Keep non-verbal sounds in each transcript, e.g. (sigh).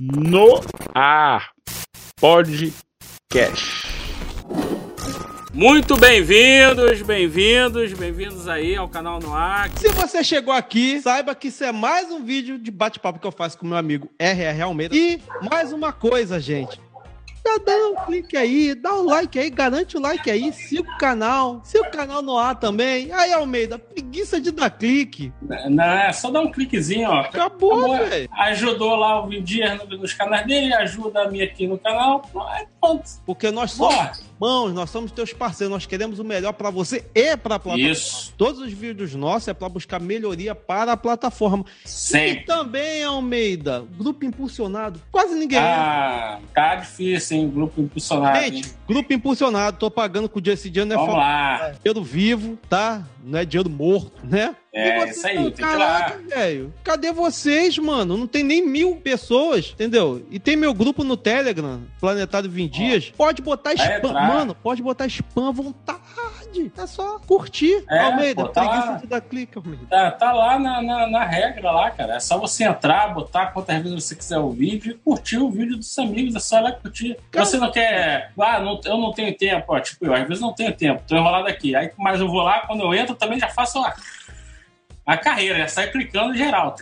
no ar podcast. Muito bem-vindos, bem-vindos, bem-vindos aí ao canal no ar. Se você chegou aqui, saiba que isso é mais um vídeo de bate-papo que eu faço com meu amigo RR Almeida. E mais uma coisa, gente. Já dá um clique aí, dá um like aí, garante o like aí, siga o canal, siga o canal no ar também. Aí, Almeida, preguiça de dar clique. Não, é só dar um cliquezinho, ó. Acabou, velho. Ajudou lá o Vidier nos canais dele, ajuda a mim aqui no canal. É, pronto. Porque nós somos Bora. irmãos, nós somos teus parceiros, nós queremos o melhor pra você e pra plataforma. Isso. Todos os vídeos nossos é pra buscar melhoria para a plataforma. E Sempre. também, Almeida, grupo impulsionado, quase ninguém entra. Ah, tá difícil, hein? Grupo impulsionado. hein? Gente, grupo impulsionado, tô pagando com o dia esse dia, não é Vamos lá. dinheiro vivo, tá? Não é dinheiro morto, né? É, E isso aí, ir caraca, velho. Cadê vocês, mano? Não tem nem mil pessoas, entendeu? E tem meu grupo no Telegram, Planetário 20 Dias. Pode botar spam, entrar. mano, pode botar spam à vontade. É só curtir. É, Almeida, pô, tá preguiça lá. de dar clique, Almeida. Tá, tá lá na, na, na regra lá, cara. É só você entrar, botar quantas vezes você quiser o vídeo e curtir o vídeo dos amigos. É só lá curtir. Cara- Você não quer. Ah, não, eu não tenho tempo. Ó, tipo, eu às vezes não tenho tempo. Tô enrolado aqui. Aí, mas eu vou lá, quando eu entro, também já faço a, a carreira. Já sai clicando geral.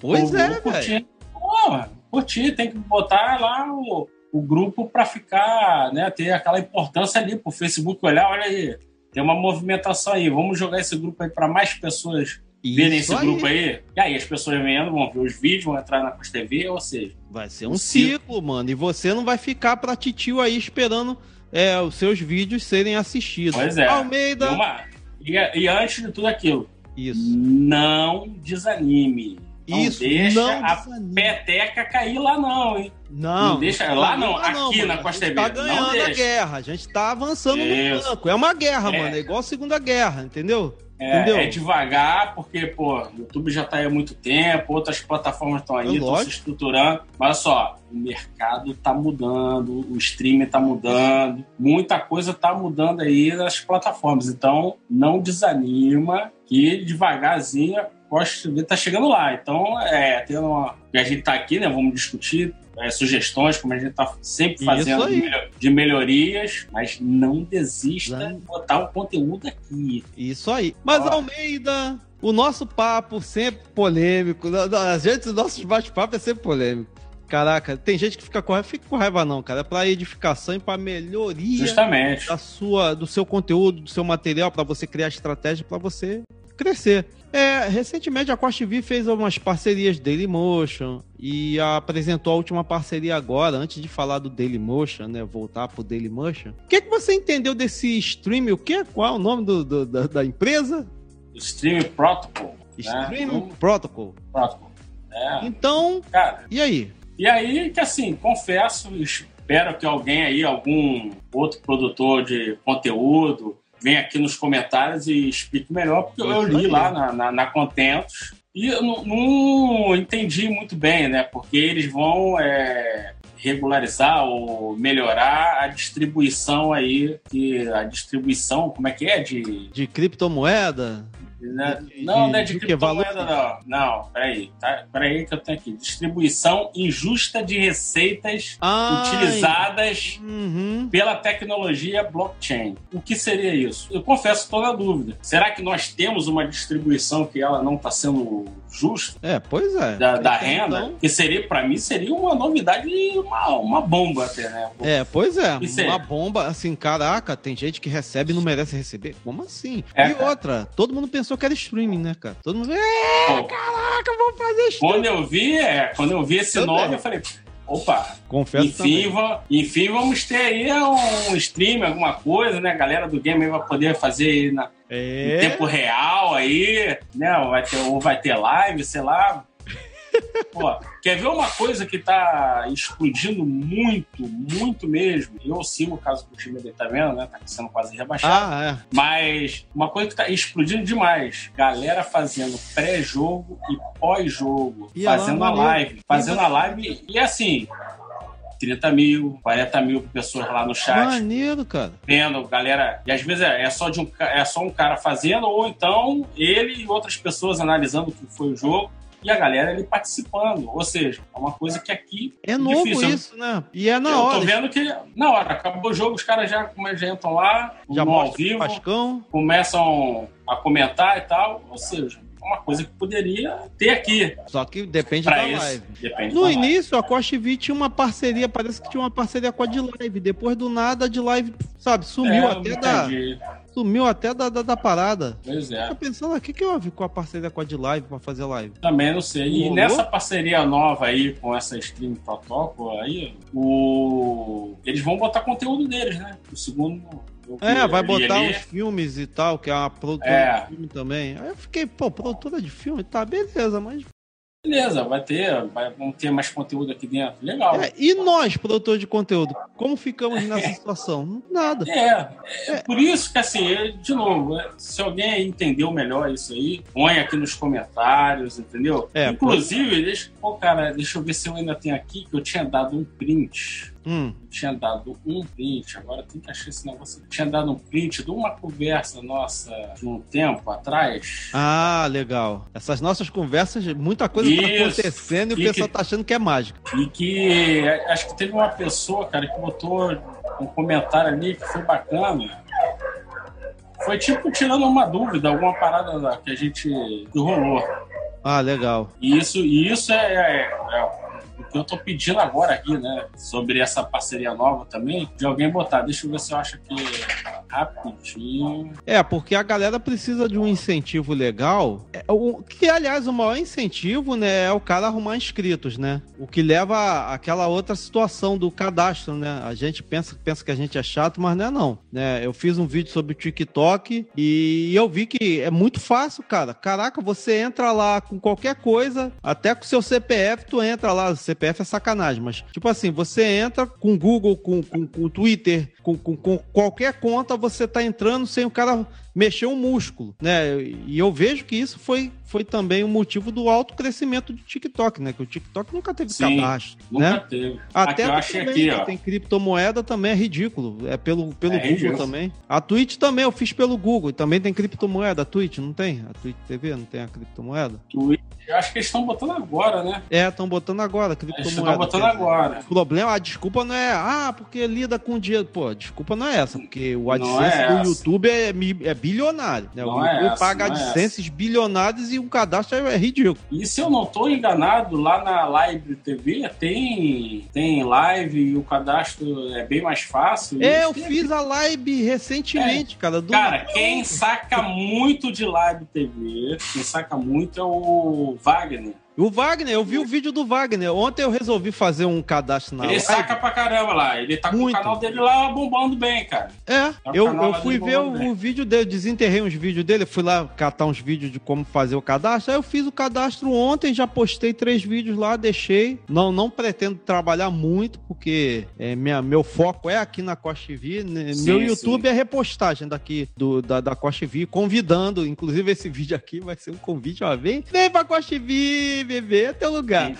Pois Vou- é, velho. curtir. Pô, mano, curtir. Tem que botar lá o, o grupo pra ficar, né? Ter aquela importância ali pro Facebook olhar. Olha aí. Tem uma movimentação aí. Vamos jogar esse grupo aí pra mais pessoas verem Isso esse grupo aí. E aí as pessoas vendo, vão ver os vídeos, vão entrar na Cos TV, ou seja, Vai ser um Um ciclo, mano. E você não vai ficar pra titio aí esperando é, os seus vídeos serem assistidos. Pois é. Almeida. deu uma- e, e antes de tudo aquilo, Isso. não desanime. Não Isso, deixa não a peteca cair lá, não, hein? Não, Não deixa- lá não, aqui mano. na Costa A gente tá não ganhando a guerra, a gente tá avançando no Isso. banco. É uma guerra, É. mano. É igual a Segunda Guerra, entendeu? É, Entendeu? é devagar, porque, pô, o YouTube já tá aí há muito tempo, outras plataformas estão aí, É estão se lógico. estruturando. Mas olha só, o mercado tá mudando, o streaming tá mudando, muita coisa tá mudando aí nas plataformas. Então, não desanima, que devagarzinho Costa TV tá chegando lá. Então, é, tendo uma. A gente tá aqui, né? Vamos discutir é, sugestões, como a gente tá sempre fazendo de, melho- de melhores, mas não desista Não. de botar o conteúdo aqui. Isso aí. Mas, Ó. Almeida, o nosso papo sempre polêmico. A gente, o nosso bate-papo é sempre polêmico. Caraca, tem gente que fica com raiva. Fica com raiva, não, cara. É pra edificação e pra melhoria Justamente. da sua, do seu conteúdo, do seu material, pra você criar estratégia, pra você crescer. É, recentemente a Costa TV fez algumas parcerias Dailymotion e apresentou a última parceria agora, antes de falar do Dailymotion, né? Voltar pro Dailymotion. O que, que você entendeu desse stream? O que? Qual é o nome do, do- da, da empresa? Stream Protocol. Stream Né? Protocol. Protocol. É, Então, cara. e aí? E aí que assim, confesso, espero que alguém aí, algum outro produtor de conteúdo, venha aqui nos comentários e explique melhor, porque eu li lá na, na, na Contentos e eu não, não entendi muito bem, né? Porque eles vão é, regularizar ou melhorar a distribuição aí, que a distribuição, como é que é? De, De criptomoeda? Né? Não, não é de criptomoeda, não. Não, peraí. Tá, peraí que eu tenho aqui. Distribuição injusta de receitas Ah, utilizadas Uhum. pela tecnologia blockchain. O que seria isso? Eu confesso, estou na dúvida. Será que nós temos uma distribuição que ela não está sendo justa É, pois é. da, da Então, renda? Que seria, para mim, seria uma novidade uma, uma bomba até, né? É, pois é. Uma bomba, assim, caraca, tem gente que recebe e não merece receber. Como assim? É, e cara. outra, todo mundo pensou que era streaming, né, cara? Todo mundo, é, caraca, vamos fazer streaming. quando eu vi, é, quando eu vi esse Também. nome, eu falei, opa, Confesso Enfim, va- enfim, vamos ter aí um stream, alguma coisa, né? A galera do game aí vai poder fazer aí na, em É, tempo real aí, né? Vai ter, ou vai ter live, sei lá. Pô, quer ver uma coisa que tá explodindo muito, muito mesmo? Eu sigo o caso do time dele, tá vendo, né? Tá sendo quase rebaixado. ah, é. Mas uma coisa que tá explodindo demais: galera fazendo pré-jogo e pós-jogo, fazendo a maneiro. live. Fazendo a live e assim. 30 mil, 40 mil pessoas lá no chat, Maneiro, cara. vendo, galera. E às vezes é, é só de um, é só um cara fazendo, ou então ele e outras pessoas analisando o que foi o jogo. E a galera ali participando. Ou seja, é uma coisa que aqui é novo difícil. isso, né? E é na eu hora. tô vendo que na hora, acabou o jogo, os caras já, já entram lá, já no ao vivo, começam a comentar e tal. Ou seja, uma coisa que poderia ter aqui. Só que depende Pra da isso, live. depende No da live. início, a Costa TV tinha uma parceria, parece que tinha uma parceria com a de live. Depois do nada, a de live, sabe, sumiu É, até, da, sumiu até da, da, da parada. Pois é. Tô pensando, o que, que houve com a parceria com a de live pra fazer live? Também não sei. E Rolou? nessa parceria nova aí com essa stream protocolo aí, o... eles vão botar conteúdo deles, né? O segundo. É, vai botar ali. uns filmes e tal, que é uma produtora É. de filme também. Aí eu fiquei, pô, produtora de filme, tá, beleza, mas. Beleza, vai ter, vai, vão ter mais conteúdo aqui dentro. Legal. É, e nós, produtores de conteúdo, como ficamos nessa (laughs) situação? Nada. É, é, por isso que assim, de novo, se alguém entendeu melhor isso aí, põe aqui nos comentários, entendeu? É, Inclusive, deixa, pô, cara, deixa eu ver se eu ainda tenho aqui, que eu tinha dado um print. Hum, tinha dado um print, agora tem que achar esse negócio. Tinha dado um print de uma conversa nossa de um tempo atrás. Ah, legal. Essas nossas conversas, muita coisa tá Isso. acontecendo e o E pessoal que- tá achando que é mágica. E que acho que teve uma pessoa, cara, que botou um comentário ali que foi bacana. Foi tipo tirando uma dúvida, alguma parada que a gente rolou. Ah, legal. E isso, isso é, é- é o que eu tô pedindo agora aqui, né? Sobre essa parceria nova também, de alguém botar. Deixa eu ver se eu acho aqui rapidinho. É, porque a galera precisa de um incentivo legal. É, o, que, aliás, o maior incentivo, né, é o cara arrumar inscritos, né? O que leva àquela outra situação do cadastro, né? A gente pensa, pensa que a gente é chato, mas não é não. Né? Eu fiz um vídeo sobre o TikTok e eu vi que é muito fácil, cara. Caraca, você entra lá com qualquer coisa, até com seu CPF, tu entra lá. CPF é sacanagem, mas tipo assim, você entra com Google, com, com, com Twitter, com, com, com qualquer conta, você tá entrando sem o cara mexer um músculo, né? E eu vejo que isso foi, foi também o motivo do alto crescimento do TikTok, né? Que o TikTok nunca teve Sim, cadastro, Nunca né? teve. Até achei também, aqui, ó. tem criptomoeda também é ridículo. É pelo, pelo É Google ridículo. também. A Twitch também eu fiz pelo Google. E também tem criptomoeda. A Twitch não tem? A Twitch TV não tem a criptomoeda? Twitch, acho que eles estão botando agora, né? É, estão botando agora a Eles criptomoeda. estão botando agora. O problema, a desculpa não é, ah, porque lida com dinheiro. Pô, a desculpa não é essa, porque o AdSense é do essa. YouTube é, é bilionário. Né? Não o é YouTube essa, paga é AdSenses bilionários e o cadastro é, é ridículo. E se eu não estou enganado, lá na Live TV tem, tem live e o cadastro é bem mais fácil. É, eu têm fiz a live recentemente, cara. Cara, quem saca muito de live TV, quem saca muito é o Wagner. O Wagner, eu vi o vídeo do Wagner. Ontem eu resolvi fazer um cadastro na Ele live. saca pra caramba lá. Ele tá Muito. com o canal dele lá bombando bem, cara. É, o eu, eu fui ver o, o vídeo dele, desenterrei uns vídeos dele, fui lá catar uns vídeos de como fazer o cadastro. Aí eu fiz o cadastro ontem, já postei três vídeos lá, deixei. Não, não pretendo trabalhar muito, porque é, minha, meu foco é aqui na Costa TV. né? Sim, meu sim. YouTube é repostagem daqui do, da, da Costa TV, convidando. Inclusive, esse vídeo aqui vai ser um convite, ó. Vem, vem pra Costa TV, bebê, é teu lugar.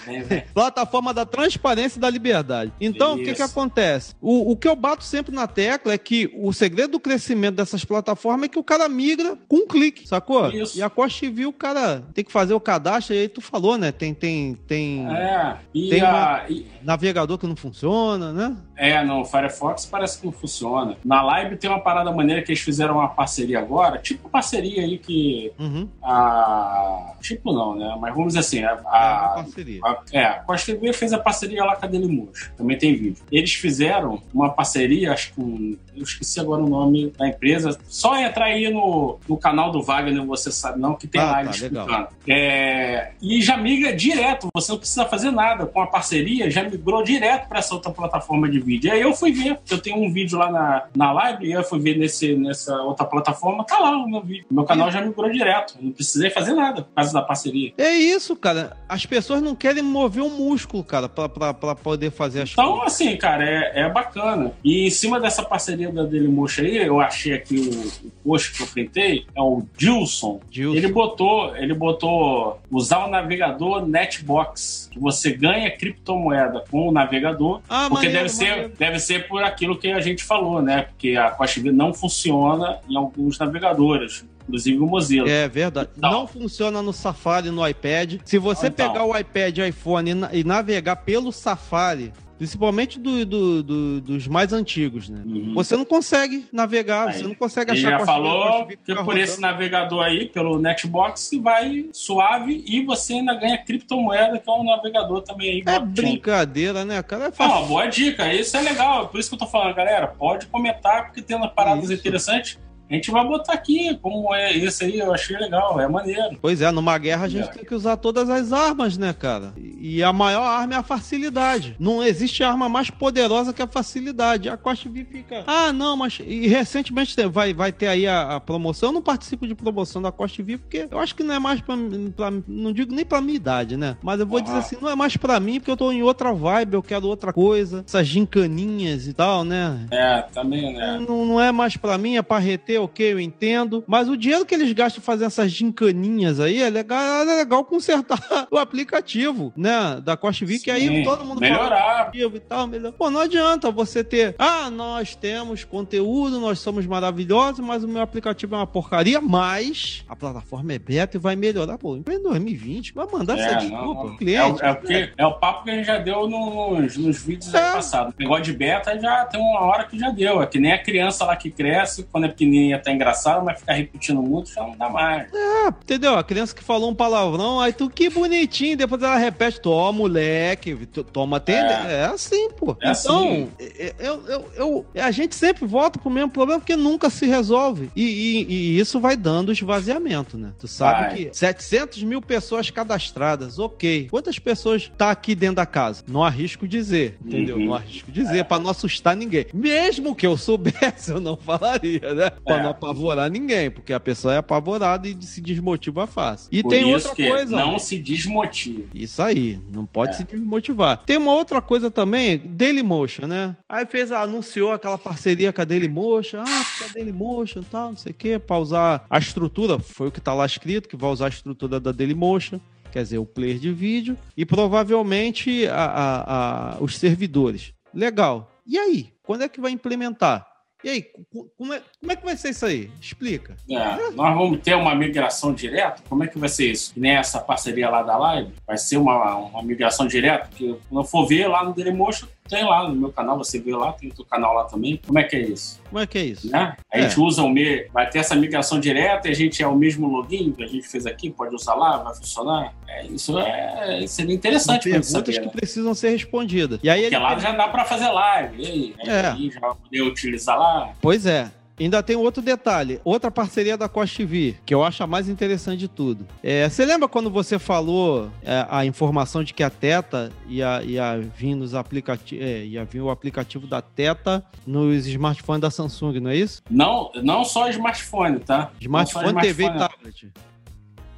Plataforma (laughs) da transparência e da liberdade. Então, o que, que acontece? O, o que eu bato sempre na tecla é que o segredo do crescimento dessas plataformas é que o cara migra com um clique, sacou? Isso. E a Costa TV, o cara tem que fazer o cadastro, e aí tu falou, né? Tem, tem, tem É, e, Tem a, e- navegador que não funciona, né? É, no Firefox parece que não funciona. Na Live tem uma parada maneira que eles fizeram uma parceria agora, tipo parceria aí que Uhum. a. Tipo não, né? Mas vamos dizer assim, a, É uma a, parceria. A- É, a Costa TV fez a parceria lá com a Dailymotion. Também tem vídeo. Eles fizeram uma parceria, acho que com. Eu esqueci agora o nome da empresa. Só entrar aí no, no canal do Wagner, você sabe não, que tem Ah, live tá, explicando. É, e já migra direto, você não precisa fazer nada. Com a parceria, já migrou direto para essa outra plataforma de vídeo. E aí eu fui ver. Eu tenho um vídeo lá na, na live, e eu fui ver nesse, nessa outra plataforma, tá lá o meu vídeo. Meu canal já migrou direto. Não precisei fazer nada por causa da parceria. É isso, cara. As pessoas não querem mover o músculo, cara, pra poder fazer as Então, coisas. assim, cara, é, é bacana. E em cima dessa parceria da Dailymotion aí, eu achei aqui o, o post que eu printei, é o Dilson. Dilson. Ele botou, ele botou usar o navegador Netbox, que você ganha criptomoeda com o navegador, Ah, porque maneiro, deve ser, deve ser por aquilo que a gente falou, né? Porque a Costa não funciona em alguns navegadores. inclusive o Mozilla. É verdade. Então. Não funciona no Safari, no iPad. Se você Então. pegar o iPad e iPhone e navegar pelo Safari, principalmente do- do- do- dos mais antigos, né? Uhum. Você não consegue navegar, Aí. você não consegue Ele achar já Costa Rica, falou que por esse rodando. navegador aí, pelo Netbox, que vai suave e você ainda ganha criptomoeda, que é um navegador também aí. É brincadeira, né, cara? É fácil. boa dica, isso é legal. Por isso que eu tô falando, galera. Pode comentar, porque tem umas paradas Isso. interessantes. A gente vai botar aqui, como é esse aí, eu achei legal, é maneiro. Pois é, numa guerra a gente É. tem que usar todas as armas, né, cara? E a maior arma é a facilidade. Não existe arma mais poderosa que a facilidade. A Costa V fica. Ah, não, mas. E recentemente tem- vai, vai ter aí a, a promoção. Eu não participo de promoção da Costa V porque eu acho que não é mais pra, pra- Não digo nem pra minha idade, né? Mas eu vou Ah. dizer assim, não é mais pra mim porque eu tô em outra vibe, eu quero outra coisa. Essas gincaninhas e tal, né? É, também, né? Não, não é mais pra mim, é pra reter, ok, eu entendo. Mas o dinheiro que eles gastam fazendo essas gincaninhas aí é legal, é legal consertar (laughs) o aplicativo, né? Da Costa que aí todo mundo melhorar. fala e tal, melhor. Pô, não adianta você ter, ah, nós temos conteúdo, nós somos maravilhosos, mas o meu aplicativo é uma porcaria, mas a plataforma é beta e vai melhorar. Pô, em 2020, vai mandar essa É, desculpa. não, cliente. É, o- é, o que- é o papo que a gente já deu nos, nos vídeos É. passados. O negócio de beta já tem uma hora que já deu. É que nem a criança lá que cresce, quando é pequenininha tá engraçado, mas ficar repetindo muito já não dá mais. É, entendeu? A criança que falou um palavrão, aí tu que bonitinho, depois ela repete, toma, moleque, toma atender. É. assim, pô. É então, assim. é- eu, eu, eu- a gente sempre volta pro mesmo problema porque nunca se resolve. E, e- e isso vai dando esvaziamento, né? Tu sabe Vai. que 700 mil pessoas cadastradas, ok. Quantas pessoas tá aqui dentro da casa? Não arrisco dizer, entendeu? Uhum. Não arrisco dizer, pra não assustar ninguém. Mesmo que eu soubesse, (laughs) eu não falaria, né? Pra É. não apavorar ninguém, porque a pessoa é apavorada e se desmotiva fácil. E Por tem outra coisa. não se desmotive. Isso aí, não pode É. se desmotivar. Tem uma outra coisa também, Dailymotion, né? Aí fez, anunciou aquela parceria com a Dailymotion, ah, porque a Dailymotion e tal, não sei o quê, pra usar a estrutura, foi o que tá lá escrito, que vai usar a estrutura da Dailymotion, quer dizer, o player de vídeo, e provavelmente a- a- a- os servidores. Legal. E aí? Quando é que vai implementar? E aí, co- como é, como é que vai ser isso aí? Explica. É, nós vamos ter uma migração direta? Como é que vai ser isso? Que nem essa parceria lá da live? Vai ser uma, uma migração direta? Porque quando eu for ver lá no Dailymotion, tem lá no meu canal, você vê lá, tem o teu canal lá também. Como é que é isso? Como é que é isso? Né? A É. gente usa o me... vai ter essa migração direta e a gente é o mesmo login que a gente fez aqui, pode usar lá, vai funcionar? É, isso é, seria interessante gente perguntas saber. que né? precisam ser respondidas. E aí Porque ele lá já dá pra fazer live. E aí? É. Aí já poder utilizar lá. Pois é. Ainda tem outro detalhe, outra parceria da Costa TV, que eu acho a mais interessante de tudo. É, você lembra quando você falou é, a informação de que a Teta ia, ia vir nos aplicativos, ia vir o aplicativo da Teta nos smartphones da Samsung, não é isso? Não, não só smartphone, tá? Smartphone, só TV e smartphone, tablet.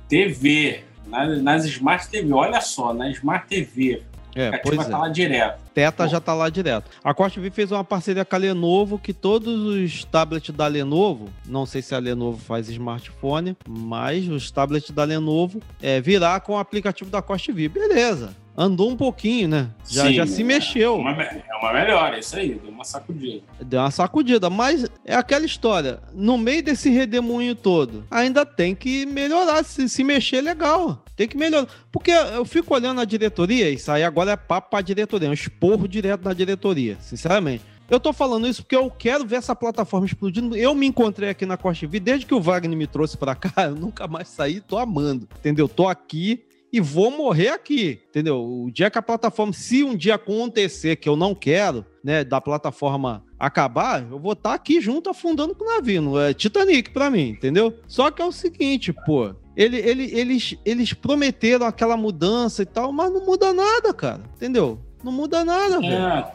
TV. Nas, nas Smart TV, olha só, na Smart TV. É, a pois é. tá lá direto. Teta já tá lá direto. A Costa TV fez uma parceria com a Lenovo, que todos os tablets da Lenovo, não sei se a Lenovo faz smartphone, mas os tablets da Lenovo é, virá com o aplicativo da Costa TV. Beleza. Andou um pouquinho, né? Já, Sim, já se é mexeu. Uma, é uma melhora, isso aí, deu uma sacudida. Deu uma sacudida, mas é aquela história. No meio desse redemoinho todo, ainda tem que melhorar, se, se mexer legal. Tem que melhorar. Porque eu fico olhando a diretoria, isso aí agora é papo pra diretoria, é um esporro direto da diretoria, sinceramente. Eu tô falando isso porque eu quero ver essa plataforma explodindo. Eu me encontrei aqui na Costa TV, desde que o Wagner me trouxe pra cá, (laughs) eu nunca mais saí, tô amando, entendeu? Tô aqui e vou morrer aqui, entendeu? O dia que a plataforma, se um dia acontecer que eu não quero, né, da plataforma acabar, eu vou estar aqui junto afundando com o navio, não é Titanic pra mim, entendeu? Só que é o seguinte, pô, ele, ele, eles, eles prometeram aquela mudança e tal, mas não muda nada, cara, entendeu? Não muda nada, velho.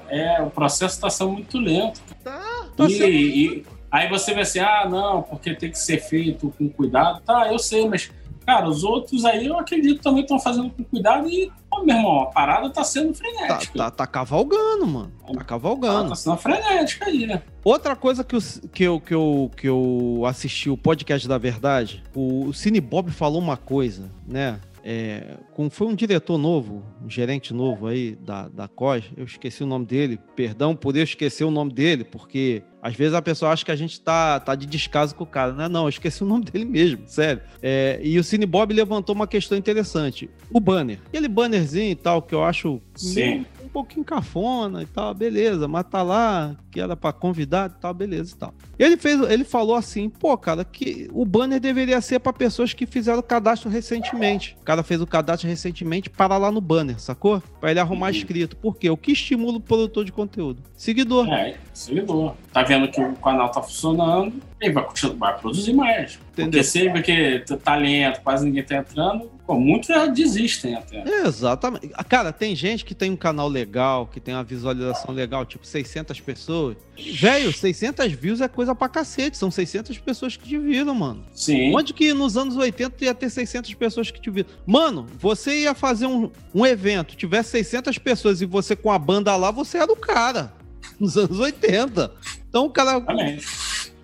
É, é, o processo tá sendo muito lento. Tá, tá e, sendo- e- aí você vê assim, ah, não, porque tem que ser feito com cuidado. Tá, eu sei, mas, cara, os outros aí eu acredito também estão fazendo com cuidado e, pô, meu irmão, a parada tá sendo tá, frenética. tá, tá cavalgando, mano. Tá cavalgando. Tá sendo frenética aí, né? Outra coisa que eu, que, eu, que, eu, que eu assisti o podcast da verdade, o, o Cine Bob falou uma coisa, né? é, com, foi um diretor novo, um gerente novo aí da, da COS, eu esqueci o nome dele, perdão por eu esquecer o nome dele, porque às vezes a pessoa acha que a gente tá, tá de descaso com o cara. Não, é não, eu esqueci (laughs) o nome dele mesmo, sério. É, e o Cine Bob levantou uma questão interessante. O banner. Aquele bannerzinho e tal, que eu acho Sim um pouquinho cafona e tal, beleza, mas tá lá, que era para convidar e tal, beleza e tal. Ele fez, ele falou assim, pô, cara, que o banner deveria ser para pessoas que fizeram o cadastro recentemente. O cara fez o cadastro recentemente para lá no banner, sacou? Para ele arrumar escrito. Por quê? O que estimula o produtor de conteúdo? Seguidor. É, seguidor. Tá vendo que o canal tá funcionando, ele vai, vai produzir mais. Entendeu? Porque se ele vê que tá lento, quase ninguém tá entrando, pô, muitos já desistem até. Exatamente. Cara, tem gente que tem um canal legal, que tem uma visualização legal, tipo 600 pessoas. Velho, 600 views é coisa pra cacete. São 600 pessoas que te viram, mano. Sim. Onde que nos anos 80 ia ter 600 pessoas que te viram? Mano, você ia fazer um, um evento, tivesse 600 pessoas e você com a banda lá, você era o cara. Nos anos 80. Então o cara... Amém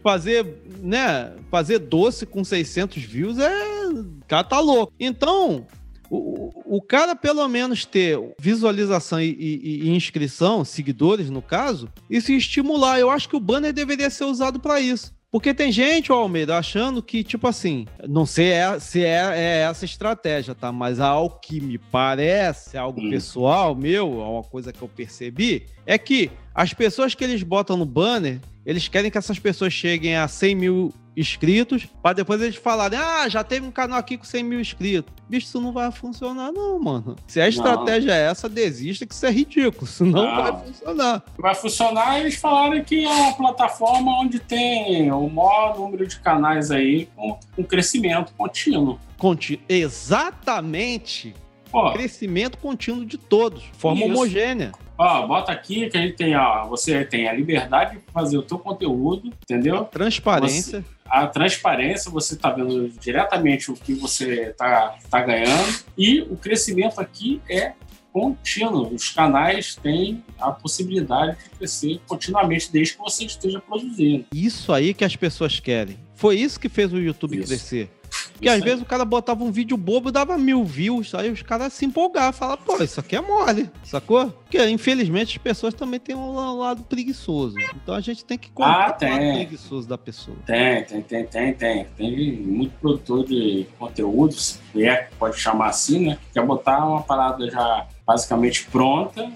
fazer, né, fazer doce com 600 views é, o cara tá louco. Então, o, o cara pelo menos ter visualização e, e, e, inscrição, seguidores no caso, isso estimular. Eu acho que o banner deveria ser usado para isso. Porque tem gente, ó, Almeida, achando que, tipo assim, não sei é, se é, é, essa estratégia, tá? Mas ao que me parece, algo hum. pessoal meu, uma coisa que eu percebi, é que as pessoas que eles botam no banner, eles querem que essas pessoas cheguem a 100 mil inscritos, para depois eles falarem: ah, já teve um canal aqui com 100 mil inscritos. Bicho, isso não vai funcionar, não, mano. Se a estratégia não. é essa, desista, que isso é ridículo. Isso não, vai funcionar. Vai funcionar, eles falaram que é uma plataforma onde tem o maior número de canais aí com, com crescimento contínuo. Contínuo. Exatamente. Pô. Crescimento contínuo de todos, forma isso. homogênea. Ó, bota aqui que a gente tem, ó, você tem a liberdade de fazer o teu conteúdo, entendeu? Transparência. Você, a transparência, você está vendo diretamente o que você está tá ganhando. E o crescimento aqui é contínuo. Os canais têm a possibilidade de crescer continuamente desde que você esteja produzindo. Isso aí que as pessoas querem. Foi isso que fez o YouTube isso. crescer. Porque às vezes o cara botava um vídeo bobo e dava mil views, aí os caras se empolgavam, falavam, pô, isso aqui é mole, sacou? Porque infelizmente as pessoas também têm um lado preguiçoso. Então a gente tem que contar ah, tem. o lado preguiçoso da pessoa. Tem, tem, tem, tem, tem. Tem muito produtor de conteúdo, se é, pode chamar assim, né? Que quer botar uma parada já basicamente pronta,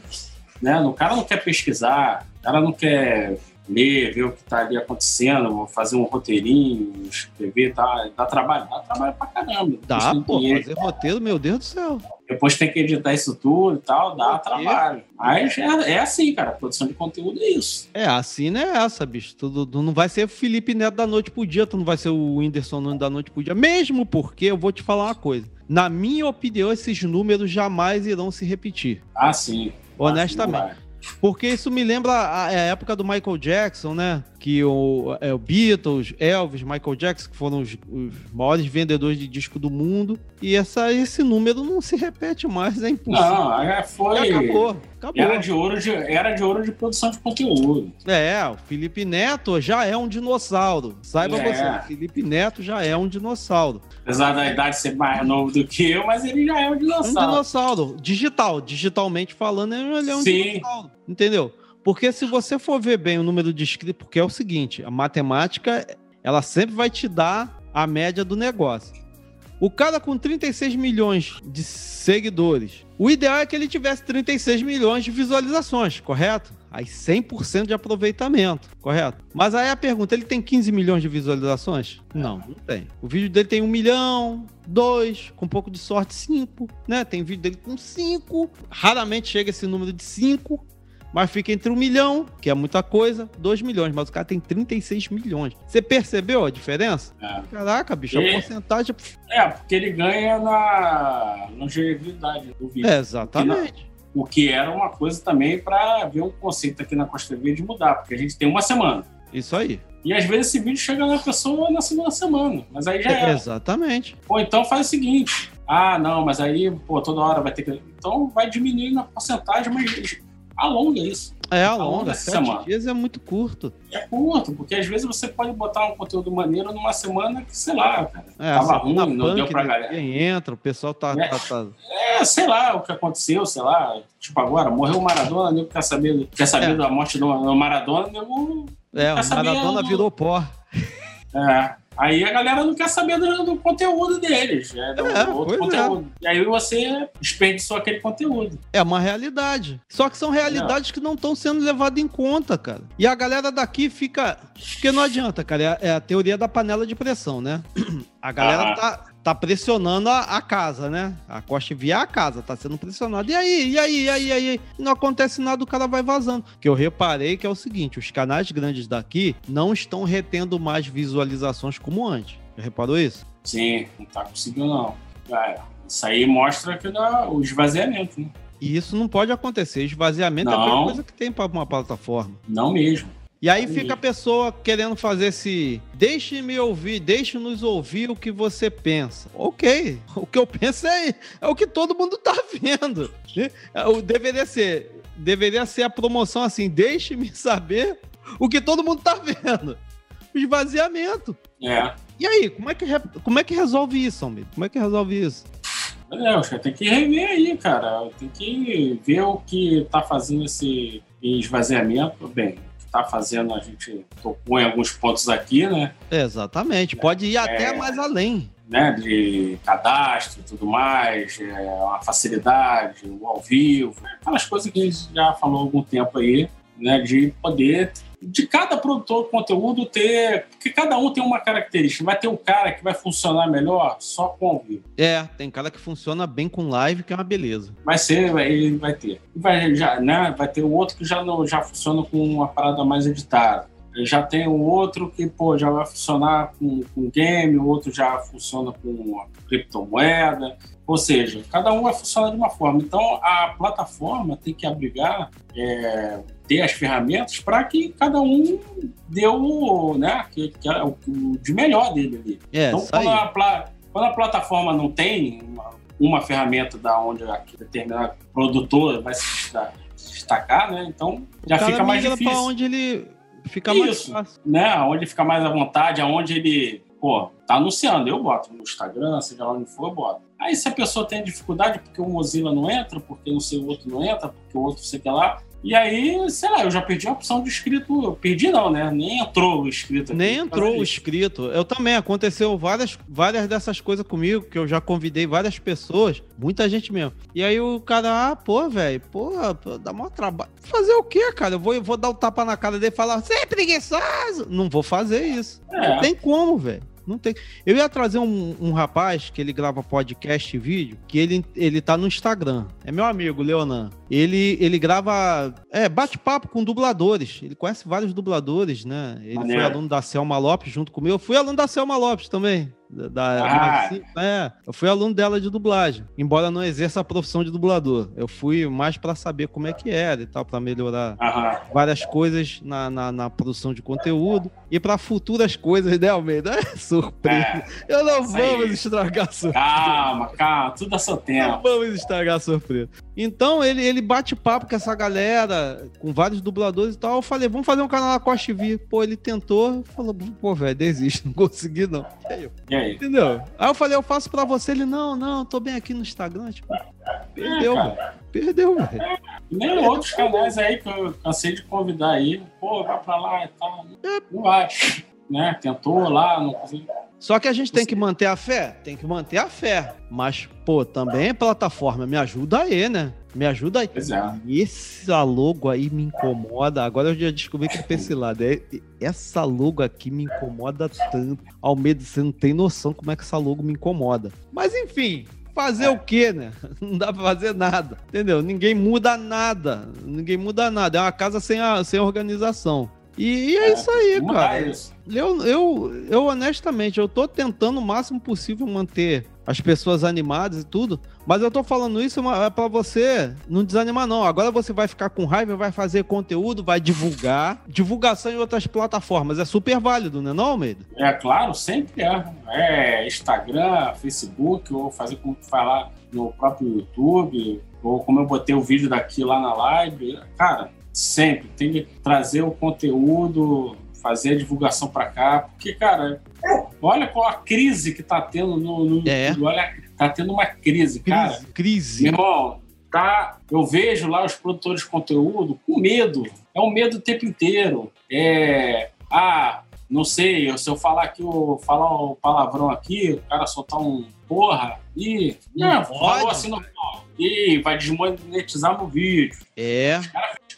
né? O cara não quer pesquisar, o cara não quer ler, ver o que está ali acontecendo, fazer um roteirinho, escrever, tá, dá trabalho, dá trabalho pra caramba. Dá, pô, que... fazer roteiro, meu Deus do céu. Depois tem que editar isso tudo e tal, dá trabalho. Mas é, é, assim, cara, produção de conteúdo é isso. É, assim não é essa, bicho. Tu, tu, não vai ser Felipe Neto da noite pro dia, tu não vai ser o Whindersson Nunes da noite pro dia. Mesmo porque, eu vou te falar uma coisa. Na minha opinião, esses números jamais irão se repetir. Ah, sim. Honestamente. Ah, porque isso me lembra a, a, época do Michael Jackson, né? Que o, é, o Beatles, Elvis, Michael Jackson, que foram os, os, maiores vendedores de disco do mundo. E essa, esse número não se repete mais, é impossível. Não, foi. acabou. Acabou. Era de, ouro de, era de ouro de produção de conteúdo. É, o Felipe Neto já é um dinossauro. Saiba é. você, o Felipe Neto já é um dinossauro. Apesar da idade ser mais novo do que eu, mas ele já é um dinossauro. Um dinossauro. Digital. Digitalmente falando, ele é um Sim. dinossauro. Entendeu? Porque se você for ver bem o número de inscritos, porque é o seguinte, a matemática, ela sempre vai te dar a média do negócio. O cara com 36 milhões de seguidores, o ideal é que ele tivesse 36 milhões de visualizações, correto? Aí 100% de aproveitamento, correto? Mas aí a pergunta, ele tem 15 milhões de visualizações? Não, não tem. O vídeo dele tem um milhão, dois, com um pouco de sorte, cinco, né? Tem vídeo dele com cinco, raramente chega esse número de cinco, mas fica entre um milhão, que é muita coisa, dois milhões, mas o cara tem 36 milhões. Você percebeu a diferença? É. Caraca, bicho, e... a porcentagem. É, porque ele ganha na longevidade do vídeo. É, exatamente. O que era uma coisa também para ver um conceito aqui na Costa Verde de mudar, porque a gente tem uma semana. Isso aí. E às vezes esse vídeo chega na pessoa na segunda semana, mas aí já é. Exatamente. Ou então faz o seguinte: ah, não, mas aí, pô, toda hora vai ter que. Então vai diminuindo a porcentagem, mas alonga isso. É, Alonga alonga. essa Sete semana. dias é muito curto. É curto, porque às vezes você pode botar um conteúdo maneiro numa semana que, sei lá, cara, É, tava a ruim, semana não deu punk, pra né, galera. entra, o pessoal tá... É. tá- tá- É, sei lá o que aconteceu, sei lá. Tipo, agora, morreu o Maradona, nego quer saber, quer saber É. da morte do, do Maradona, nego. É, o Maradona do- virou pó. É. Aí a galera não quer saber do, do conteúdo deles. É, do É, outro pois é. conteúdo. E aí você desperdiçou aquele conteúdo. É uma realidade. Só que são realidades que não estão sendo levadas em conta, cara. E a galera daqui fica. Porque não adianta, cara. É, é a teoria da panela de pressão, né? (clears throat) A galera Ah. tá, tá pressionando a, a casa, né? A Costa via a casa, tá sendo pressionada. E aí, e aí, e aí, e aí? E não acontece nada, o cara vai vazando. Que eu reparei que é o seguinte: os canais grandes daqui não estão retendo mais visualizações como antes. Já reparou isso? Sim, não tá conseguindo, não. É, isso aí mostra que dá o esvaziamento, né? E isso não pode acontecer. Esvaziamento é a Não. pior coisa que tem para uma plataforma. Não mesmo. E aí fica a pessoa querendo fazer esse. Deixe-me ouvir, deixe-nos ouvir o que você pensa. Ok. (laughs) O que eu penso é, é o que todo mundo tá (laughs) vendo. É, o- Deveria ser. Deveria ser a promoção assim, deixe-me saber o que todo mundo tá vendo. O esvaziamento. É. E aí, como é que, como é que resolve isso, Almeida? Como é que resolve isso? É, os caras tem que rever aí, cara. Tem que ver o que tá fazendo esse esvaziamento. Bem, o que tá fazendo, a gente tocou em alguns pontos aqui, né? Exatamente. Pode ir até mais além. né, de cadastro e tudo mais, é, uma facilidade, o ao vivo, aquelas coisas que a gente já falou há algum tempo aí, né, de poder, de cada produtor de conteúdo ter, porque cada um tem uma característica, vai ter um cara que vai funcionar melhor só com ao vivo, É, tem cara que funciona bem com live, que é uma beleza. vai ser, ele vai ter, vai, já, né, vai ter o outro que já, não, já funciona com uma parada mais editada, já tem o outro que pô, já vai funcionar com, com game, o outro já funciona com criptomoeda. Ou seja, cada um vai funcionar de uma forma. Então, a plataforma tem que abrigar, é, ter as ferramentas para que cada um dê o, né, que, que é o, o de melhor dele ali. É, então, quando a, quando a plataforma não tem uma, uma ferramenta da onde aquele determinado produtor vai se destacar, né? Então, já fica mais difícil pra onde ele fica mais Isso. fácil. né? Onde fica mais à vontade, aonde ele, pô, tá anunciando, eu boto no Instagram, seja lá onde for, eu boto. Aí se a pessoa tem dificuldade porque o Mozilla não entra, porque não sei o outro não entra, porque o outro sei que lá. E aí, sei lá, eu já perdi a opção de inscrito. Eu perdi não, né? Nem entrou o inscrito. aqui Nem entrou o inscrito. Eu também, aconteceu várias, várias dessas coisas comigo, que eu já convidei várias pessoas, muita gente mesmo. E aí o cara, ah, pô, velho, pô, pô, dá maior trabalho. Fazer o quê, cara? Eu vou, eu vou dar o tapa na cara dele e falar, você é preguiçoso? Não vou fazer isso. Não É, tem como, velho. Não tem. Eu ia trazer um, um rapaz que ele grava podcast e vídeo, que ele, ele tá no Instagram. É meu amigo, Leonan. Ele, ele grava. É, bate-papo com dubladores. Ele conhece vários dubladores, né? Ele Maneiro. foi aluno da Selma Lopes junto comigo. Eu fui aluno da Selma Lopes também. Da, Ah. é, eu fui aluno dela de dublagem. Embora não exerça a profissão de dublador. Eu fui mais pra saber como é que era e tal, pra melhorar aham. várias coisas na, na, na produção de conteúdo e para futuras coisas, né, Almeida? (laughs) É surpresa. Eu não isso aí. vamos estragar a surpresa. Calma, calma, tudo a seu Não tempo. vamos estragar a surpresa. Então, ele, ele bate papo com essa galera, com vários dubladores e tal. Eu falei, vamos fazer um canal na Costa TV. Pô, ele tentou, falou, pô, velho, desiste, (laughs) não consegui não. E aí, E aí? Entendeu? Aí eu falei, eu faço pra você. Ele, não, não, tô bem aqui no Instagram. Tipo, perdeu, É, velho. Perdeu, velho. Nem outros canais aí que eu cansei de convidar aí. Pô, vai pra lá e tal. Não vai. Né? Tentou lá, não conseguiu. Só que a gente tem que manter a fé? Tem que manter a fé. Mas, pô, também plataforma, me ajuda aí, né? Me ajuda aí. Pois é. Esse logo aí me incomoda. Agora eu já descobri que é esse lado. É- Essa logo aqui me incomoda tanto. Almeida, você não tem noção como é que essa logo me incomoda. Mas enfim, fazer É. o quê, né? (laughs) Não dá pra fazer nada. Entendeu? Ninguém muda nada. Ninguém muda nada. É uma casa sem, a, sem organização. E é, É, isso aí, cara. isso. Eu, eu, eu, honestamente, eu tô tentando o máximo possível manter as pessoas animadas e tudo, mas eu tô falando isso é pra você não desanimar, não. Agora você vai ficar com raiva, vai fazer conteúdo, vai divulgar. Divulgação em outras plataformas é super válido, né, não, Almeida? É claro, sempre é. É Instagram, Facebook, ou fazer como lá no próprio YouTube. ou como eu botei o vídeo daqui lá na live, cara, sempre tem que trazer o conteúdo, fazer a divulgação para cá, porque, cara, olha qual a crise que tá tendo no. no é. Olha, tá tendo uma crise, cara. Crise. crise. Meu irmão, tá. Eu vejo lá os produtores de conteúdo com medo. É um medo o tempo inteiro. É. Ah, não sei, se eu falar aqui, eu falar um palavrão aqui, o cara soltar um porra, e. Não, falou assim no. E vai desmonetizar no vídeo. É. Os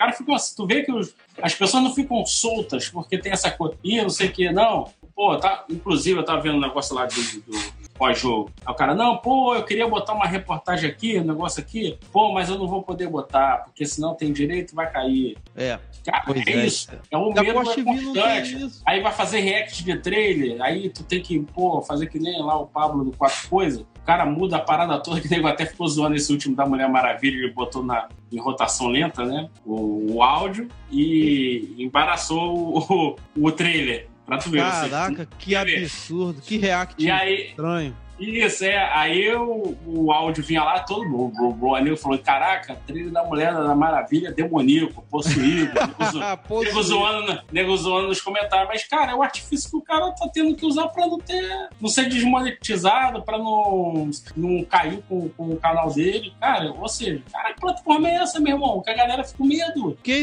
caras cara ficam assim, tu vê que os, as pessoas não ficam soltas porque tem essa coisa, ih, não sei o que, não. Pô, tá, inclusive eu tava vendo um negócio lá do, do pós-jogo. Aí o cara, não, pô, eu queria botar uma reportagem aqui, um negócio aqui, pô, mas eu não vou poder botar, porque senão tem direito vai cair. É. Cara, pois é, é isso. É um medo é constante. Aí vai fazer react de trailer, aí tu tem que, pô, fazer que nem lá o Pablo do Quatro Coisas. O cara muda a parada toda, que nego até ficou zoando esse último da Mulher Maravilha, ele botou na, em rotação lenta, né? O, o áudio e embaraçou o, o, o trailer. Pra tu ver. Caraca, que absurdo, que react E aí, estranho. Isso, é. Aí o, o áudio vinha lá, todo mundo. O, o Anil falou: Caraca, trilha da Mulher da Maravilha demoníaco, possuído. (laughs) nego pô, nego zoando, nego zoando nos comentários. Mas, cara, é o artifício que o cara tá tendo que usar pra não ter. não ser desmonetizado, pra não, não cair com, com o canal dele. Cara, ou seja, cara, que plataforma é essa, meu irmão? Que a galera fica com medo. que-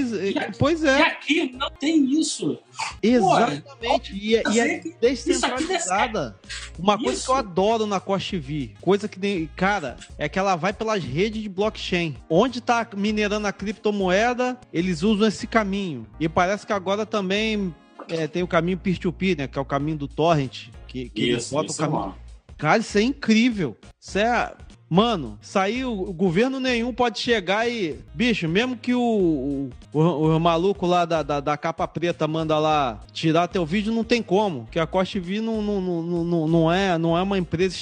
pois E é, aqui não tem isso. exatamente. E, é- e é Isso aqui descentralizada. Uma coisa Isso. que eu adoro na Cost TV, coisa que nem, cara, é que ela vai pelas redes de blockchain. Onde tá minerando a criptomoeda, eles usam esse caminho. E parece que agora também é, tem o caminho peer-to-peer, né? Que é o caminho do torrent. Que, que Isso, botam o isso, caminho. Cara, isso é incrível. Isso é. Mano, saiu. Governo nenhum pode chegar e. Bicho, mesmo que o, o, o maluco lá da, da, da capa preta manda lá tirar teu vídeo, não tem como. Que a Cost TV não, não, não, não, não, é, não é uma empresa.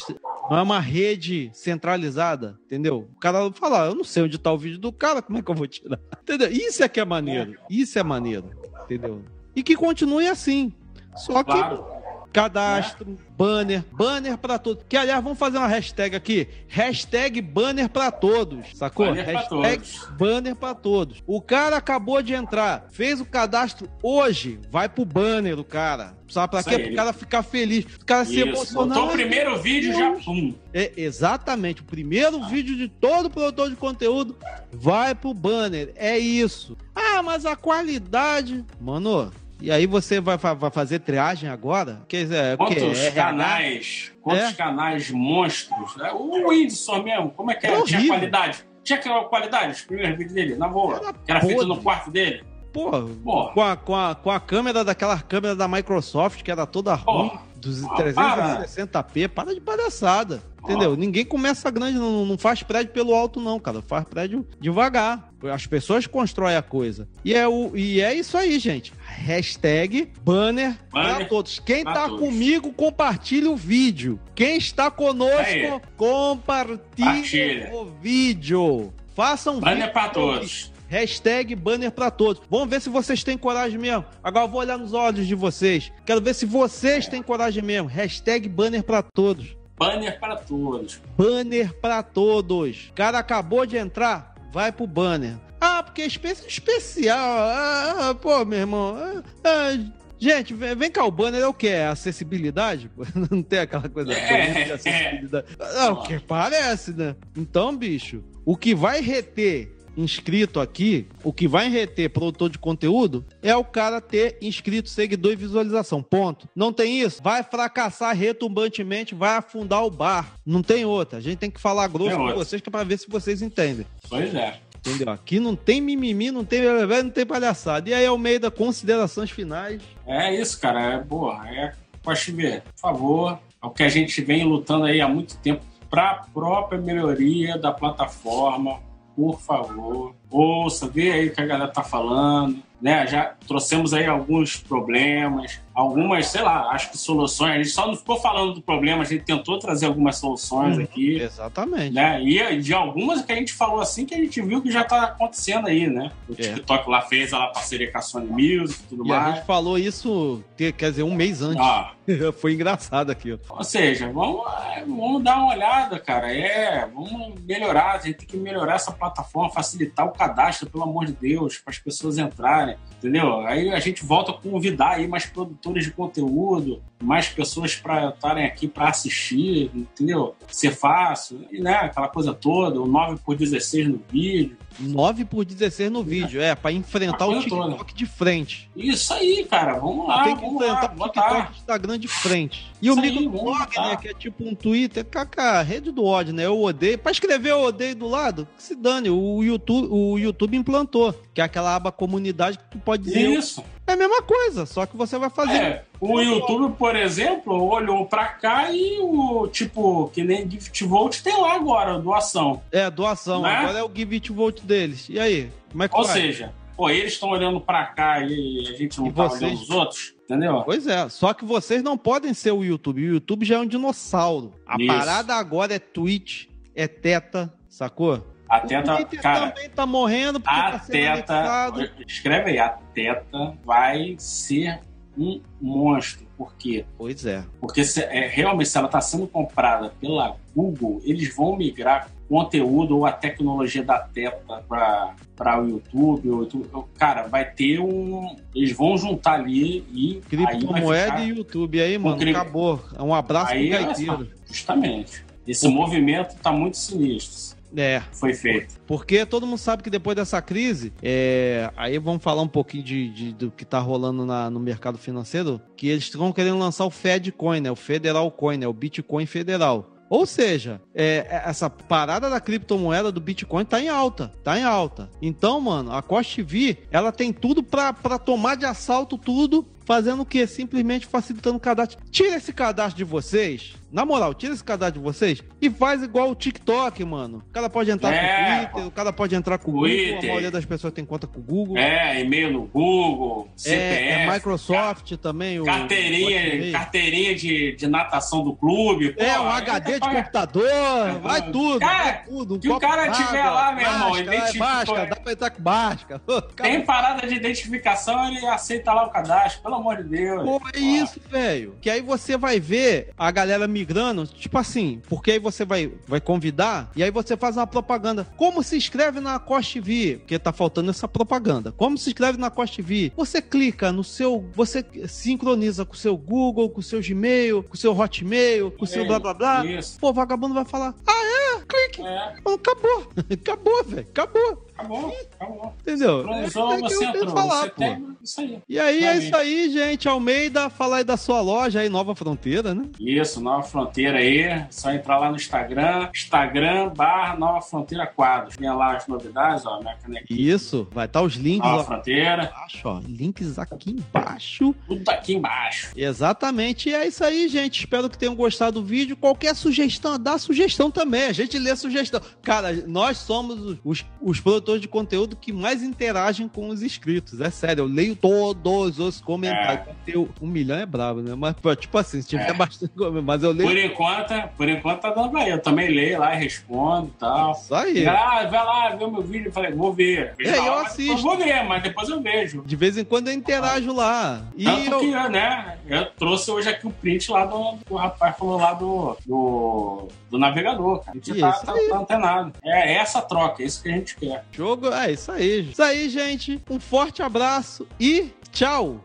Não é uma rede centralizada, entendeu? O cara fala, eu não sei onde tá o vídeo do cara, como é que eu vou tirar? (laughs) Entendeu? Isso é que é maneiro. Isso é maneiro, entendeu? E que continue assim. Só que Claro. Cadastro, banner, banner pra todos. Que aliás, vamos fazer uma hashtag aqui. Hashtag banner pra todos. Sacou? Banner hashtag todos. banner pra todos. O cara acabou de entrar, fez o cadastro hoje, vai pro banner do cara. Sabe pra Isso quê? aí. Pro cara ficar feliz. O cara se Isso. emocionar. Botou o primeiro vídeo já, pum. É, exatamente. O primeiro vídeo de todo produtor de conteúdo vai pro banner. É isso. Ah, mas a qualidade. Mano, e aí você vai, vai fazer triagem agora? Quer dizer, quê? Quantos RH? canais, quantos É? canais monstros. É, O Whindersson mesmo, como é que É é? Tinha qualidade? Tinha aquela qualidade, os primeiros vídeos dele, na boa. Era que era feito no quarto dele. Pô, Porra. com a, com, a, com a câmera daquela câmera da Microsoft, que era toda ruim, Porra. dos Ah, 360p, para de palhaçada. Entendeu? Ninguém começa grande, não, não faz prédio pelo alto, não, cara. Faz prédio devagar. As pessoas constroem a coisa. E é, o, e é isso aí, gente. Hashtag banner, pra Banner todos. Quem pra tá todos. comigo, compartilhe o vídeo. Quem está conosco, Aí. compartilhe Compartilha. o vídeo. Façam Banner vídeo pra com o todos. Hashtag banner pra todos. Vamos ver se vocês têm coragem mesmo. Agora eu vou olhar nos olhos de vocês. Quero ver se vocês têm coragem mesmo. Hashtag banner pra todos. Banner para todos. Banner pra todos. O cara acabou de entrar, vai pro banner. Ah, porque é espe especial. Ah, ah, pô, meu irmão. Ah, ah, gente, vem, cá, o banner é o quê? É acessibilidade? (laughs) Não tem aquela coisa É, de acessibilidade. É (laughs) o que parece, né? Então, bicho, o que vai reter inscrito aqui, o que vai reter produtor de conteúdo é o cara ter inscrito, seguidor e visualização. Ponto. Não tem isso? Vai fracassar retumbantemente, vai afundar o bar. Não tem outra. A gente tem que falar grosso com vocês que é pra ver se vocês entendem. Pois é. Entendeu? Aqui não tem mimimi, não tem não tem palhaçada. E aí, das considerações finais. É isso, cara. É boa. É, pode ver, por favor. É o que a gente vem lutando aí há muito tempo para a própria melhoria da plataforma. Por favor, ouça, vê aí o que a galera tá falando, né? Já trouxemos aí alguns problemas, algumas, sei lá, acho que soluções. A gente só não ficou falando do problema, a gente tentou trazer algumas soluções Uhum, aqui. Exatamente. Né? E de algumas que a gente falou assim que a gente viu que já tá acontecendo aí, né? O É. TikTok lá fez a parceria com a Sony Music e tudo E a mais. gente falou isso, que- quer dizer, um mês antes. Ah, (laughs) Foi engraçado aqui. ou seja, vamos, vamos dar uma olhada, cara. É, vamos melhorar. A gente tem que melhorar essa plataforma, facilitar o cadastro, pelo amor de Deus, para as pessoas entrarem, entendeu? Aí a gente volta a convidar aí mais produtores de conteúdo, mais pessoas para estarem aqui para assistir, entendeu? Ser fácil, e, né? Aquela coisa toda, o 9 por 16 no vídeo. 9 por 16 no vídeo, é, pra enfrentar A o toda. TikTok de frente. Isso aí, cara. Vamos lá, Tem que vamos lá, enfrentar o botar. TikTok Instagram de frente. E o Isso aí, microblog, né, que é tipo um Twitter, caca, rede do ódio, né? Eu odeio. Pra escrever eu odeio do lado, que se dane. O YouTube, o YouTube implantou, que é aquela aba comunidade que tu pode dizer. Isso. É a mesma coisa, só que você vai fazer. É, o YouTube, por exemplo, olhou pra cá e o tipo, que nem Gift Volt tem lá agora, doação. É, doação. Né? Agora é o give it vote deles. E aí? Como é que Ou vai? seja, pô, eles estão olhando pra cá e a gente não E tá vocês? olhando os outros, entendeu? Pois é, só que vocês não podem ser o YouTube. O YouTube já é um dinossauro. A Isso. parada agora é Twitch, é Teta, sacou? Até o tá, Twitter cara, também tá morrendo porque a tá sendo Teta, anexado. escreve aí, a Teta vai ser um monstro. Por quê? Pois é. Porque se, é, realmente, se ela está sendo comprada pela Google, eles vão migrar conteúdo ou a tecnologia da Teta para o YouTube, o YouTube. Cara, vai ter um. Eles vão juntar ali e. aí vai Criptomoeda e YouTube. Aí, mano, cri- acabou. Um abraço Aí, pro gaiteiro. justamente. Esse movimento está muito sinistro. É, Foi feito. porque todo mundo sabe que depois dessa crise, é, aí vamos falar um pouquinho de, de- do que tá rolando na- no mercado financeiro, que eles estão querendo lançar o Fedcoin, né? O Federal Coin, né? O Bitcoin Federal. Ou seja, é, é, essa parada da criptomoeda do Bitcoin tá em alta, tá em alta. Então, mano, a Cost TV, ela tem tudo pra, pra tomar de assalto tudo, fazendo o quê? Simplesmente facilitando o cadastro. Tira esse cadastro de vocês, na moral, tira esse cadastro de vocês e faz igual o TikTok, mano. O cara pode entrar É, com o Twitter, o cara pode entrar com o Google, a Twitter. maioria das pessoas tem conta com o Google. É, e-mail no Google, CPF. É, é Microsoft também. o- o Carteirinha, carteirinha de, de natação do clube. É, pô, um aí HD de paga- computador, vai tudo, Cara, vai tudo. Um que o cara tiver lá, meu irmão, é máscara, dá pra entrar com máscara. (laughs) Tem parada de identificação, ele aceita lá o cadastro, pelo amor de Deus. Pô, é isso, velho. Que aí você vai ver a galera migrando, tipo assim, porque aí você vai, vai convidar e aí você faz uma propaganda. Como se inscreve na Cost TV? Porque tá faltando essa propaganda. Como se inscreve na Cost TV? Você clica no seu. Você sincroniza com o seu Google, com o seu Gmail, com o seu Hotmail, com o seu É, blá blá blá. Isso. Pô, vagabundo vai falar: Ah, é? Clique. É, Acabou. (laughs) Acabou, velho. Acabou. acabou, acabou. Entendeu? Sincronizou, É, é que você eu entrou, falar, você pô. tem. Isso aí. E aí é isso aí, gente. Almeida, fala aí da sua loja aí, Nova Fronteira, né? Isso, Nova Fronteira aí. É Só entrar lá no Instagram, Instagram barra Nova Fronteira Quadros. Tem lá as novidades, ó, minha canequinha. Isso, vai estar os links Nova lá Fronteira, embaixo, ó. Links aqui embaixo. tudo aqui embaixo. Exatamente. E é isso aí, gente. Espero que tenham gostado do vídeo. Qualquer sugestão, dá sugestão também. A gente lê sugestão. Cara, nós somos os, os produtores de conteúdo que mais interagem com os inscritos. É sério, eu leio todos os comentários. Ter um milhão é brabo, né? Mas, tipo assim, se tiver É. bastante. Mas eu leio. Por enquanto, por enquanto tá dando pra ir. Eu também leio lá e respondo e tal. Isso aí. Ah, vai lá, vê o meu vídeo. Eu falei, vou ver. Vejo É, eu hora, mas assisto. depois Vou ver, mas depois eu vejo. De vez em quando eu interajo lá. E Tanto eu... que, né, eu trouxe hoje aqui o print lá do, do rapaz falou lá do, do, do navegador, cara. A gente tá, tá, aí. tá antenado. É essa troca, é isso que a gente quer. Jogo, é isso aí. Isso aí, gente. Um forte abraço e tchau.